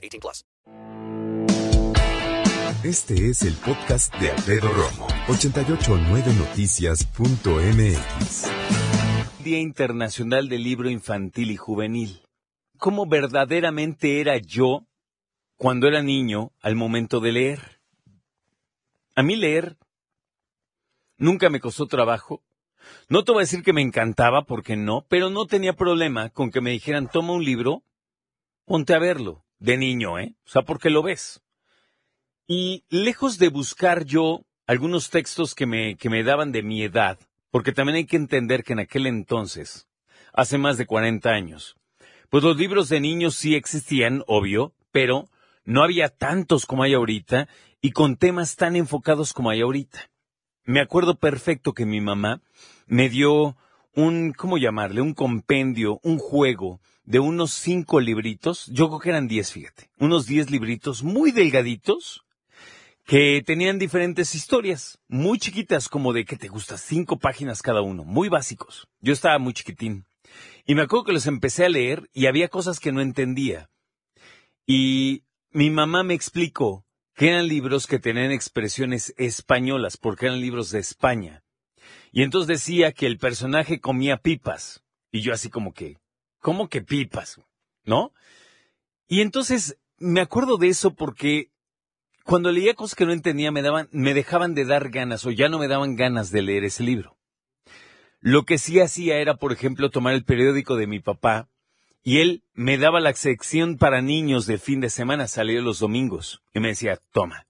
18 plus. Este es el podcast de Alfredo Romo. 889noticias.mx Día Internacional del Libro Infantil y Juvenil. ¿Cómo verdaderamente era yo cuando era niño al momento de leer? A mí leer Nunca me costó trabajo. No te voy a decir que me encantaba, porque no, pero no tenía problema con que me dijeran, toma un libro, ponte a verlo, de niño, ¿eh? O sea, porque lo ves. Y lejos de buscar yo algunos textos que me, que me daban de mi edad, porque también hay que entender que en aquel entonces, hace más de 40 años, pues los libros de niños sí existían, obvio, pero no había tantos como hay ahorita y con temas tan enfocados como hay ahorita. Me acuerdo perfecto que mi mamá me dio un, ¿cómo llamarle? Un compendio, un juego de unos cinco libritos, yo creo que eran diez, fíjate, unos diez libritos muy delgaditos que tenían diferentes historias, muy chiquitas, como de que te gusta, cinco páginas cada uno, muy básicos. Yo estaba muy chiquitín. Y me acuerdo que los empecé a leer y había cosas que no entendía. Y mi mamá me explicó que eran libros que tenían expresiones españolas, porque eran libros de España. Y entonces decía que el personaje comía pipas. Y yo así como que, ¿cómo que pipas? ¿No? Y entonces me acuerdo de eso porque cuando leía cosas que no entendía me daban, me dejaban de dar ganas o ya no me daban ganas de leer ese libro. Lo que sí hacía era, por ejemplo, tomar el periódico de mi papá y él me daba la sección para niños de fin de semana, salía los domingos, y me decía, toma.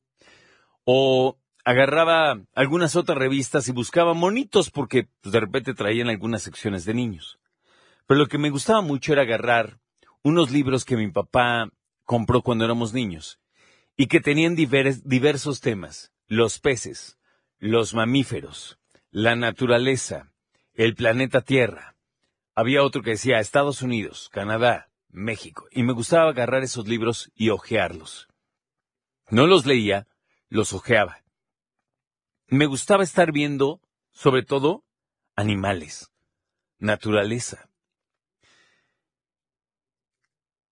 O agarraba algunas otras revistas y buscaba monitos porque pues, de repente traían algunas secciones de niños. Pero lo que me gustaba mucho era agarrar unos libros que mi papá compró cuando éramos niños y que tenían diversos temas. Los peces, los mamíferos, la naturaleza, el planeta Tierra, había otro que decía Estados Unidos, Canadá, México, y me gustaba agarrar esos libros y hojearlos. No los leía, los hojeaba. Me gustaba estar viendo, sobre todo, animales, naturaleza.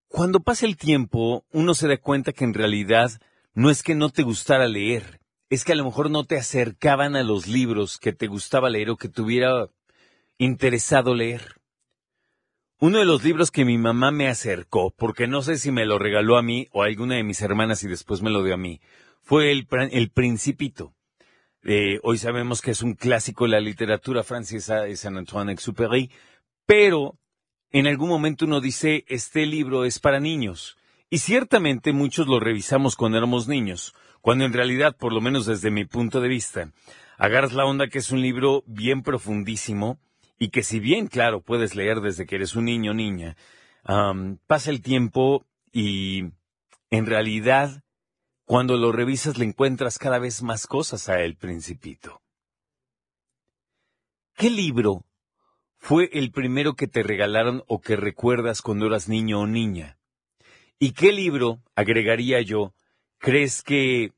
Cuando pasa el tiempo, uno se da cuenta que en realidad no es que no te gustara leer, es que a lo mejor no te acercaban a los libros que te gustaba leer o que te hubiera interesado leer. Uno de los libros que mi mamá me acercó, porque no sé si me lo regaló a mí o a alguna de mis hermanas y después me lo dio a mí, fue El, el Principito. Eh, hoy sabemos que es un clásico de la literatura francesa de Saint-Antoine-Exupéry, pero en algún momento uno dice, este libro es para niños. Y ciertamente muchos lo revisamos cuando éramos niños, cuando en realidad, por lo menos desde mi punto de vista, agarras la onda que es un libro bien profundísimo, y que si bien, claro, puedes leer desde que eres un niño o niña, pasa el tiempo y en realidad cuando lo revisas le encuentras cada vez más cosas a El Principito. ¿Qué libro fue el primero que te regalaron o que recuerdas cuando eras niño o niña? ¿Y qué libro, agregaría yo, crees que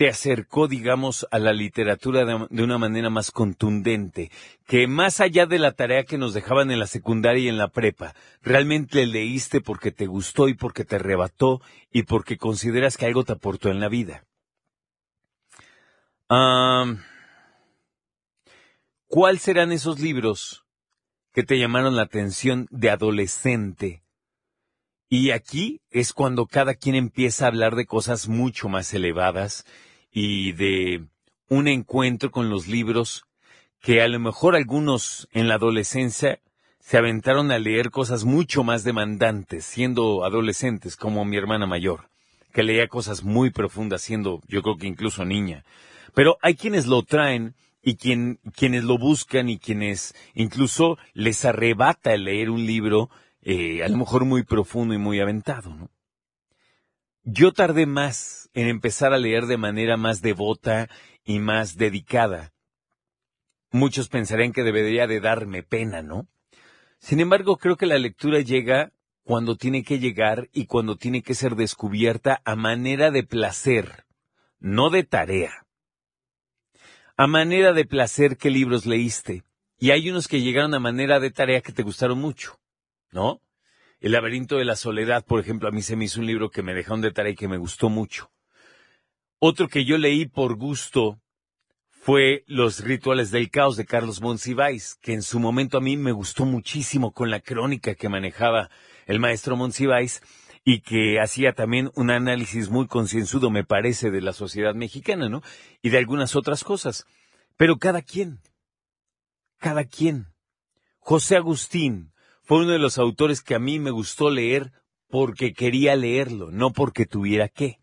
te acercó, digamos, a la literatura de, una manera más contundente, que más allá de la tarea que nos dejaban en la secundaria y en la prepa, realmente leíste porque te gustó y porque te arrebató y porque consideras que algo te aportó en la vida. ¿Cuál serán esos libros que te llamaron la atención de adolescente? Y aquí es cuando cada quien empieza a hablar de cosas mucho más elevadas y de un encuentro con los libros que a lo mejor algunos en la adolescencia se aventaron a leer cosas mucho más demandantes siendo adolescentes, como mi hermana mayor, que leía cosas muy profundas siendo yo creo que incluso niña. Pero hay quienes lo traen y quien, quienes lo buscan y quienes incluso les arrebata leer un libro eh, a lo mejor muy profundo y muy aventado, ¿no? Yo tardé más en empezar a leer de manera más devota y más dedicada. Muchos pensarían que debería de darme pena, ¿no? Sin embargo, creo que la lectura llega cuando tiene que llegar y cuando tiene que ser descubierta a manera de placer, no de tarea. A manera de placer, ¿qué libros leíste? Y hay unos que llegaron a manera de tarea que te gustaron mucho, ¿no? El laberinto de la soledad, por ejemplo, a mí se me hizo un libro que me dejaron de tarea y que me gustó mucho. Otro que yo leí por gusto fue Los rituales del caos de Carlos Monsiváis, que en su momento a mí me gustó muchísimo con la crónica que manejaba el maestro Monsiváis y que hacía también un análisis muy concienzudo, me parece, de la sociedad mexicana, ¿no? Y de algunas otras cosas. Pero cada quien, cada quien. José Agustín fue uno de los autores que a mí me gustó leer porque quería leerlo, no porque tuviera que.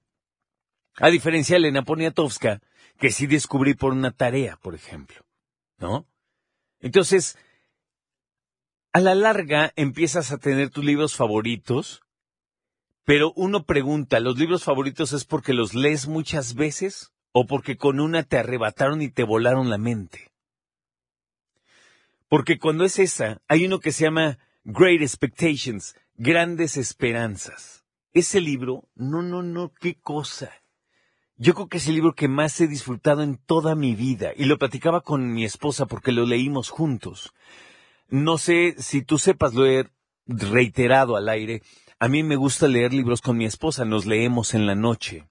A diferencia de Elena Poniatowska, que sí descubrí por una tarea, por ejemplo, ¿no? Entonces, a la larga empiezas a tener tus libros favoritos, pero uno pregunta, ¿los libros favoritos es porque los lees muchas veces o porque con una te arrebataron y te volaron la mente? Porque cuando es esa, hay uno que se llama Great Expectations, Grandes Esperanzas. Ese libro, no, no, no, qué cosa. Yo creo que es el libro que más he disfrutado en toda mi vida y lo platicaba con mi esposa porque lo leímos juntos. No sé si tú sepas, lo he reiterado al aire. A mí me gusta leer libros con mi esposa, nos leemos en la noche.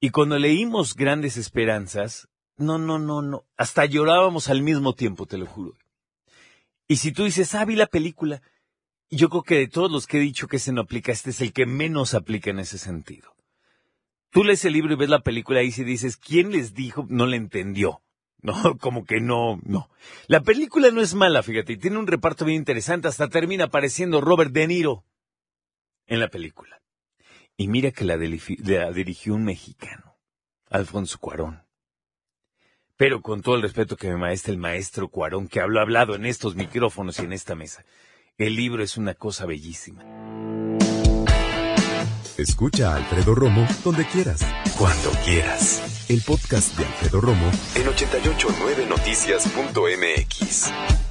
Y cuando leímos Grandes Esperanzas, no, no, no, no, hasta llorábamos al mismo tiempo, te lo juro. Y si tú dices, ah, vi la película, yo creo que de todos los que he dicho que se no aplica, este es el que menos aplica en ese sentido. Tú lees el libro y ves la película y si dices, ¿quién les dijo? No le entendió. No, como que no, no. La película no es mala, fíjate, tiene un reparto bien interesante, hasta termina apareciendo Robert De Niro en la película. Y mira que la, dirigió un mexicano, Alfonso Cuarón. Pero con todo el respeto que me maestra el maestro Cuarón, que habló hablado en estos micrófonos y en esta mesa, el libro es una cosa bellísima. Escucha a Alfredo Romo donde quieras, cuando quieras. El podcast de Alfredo Romo en 889noticias.mx.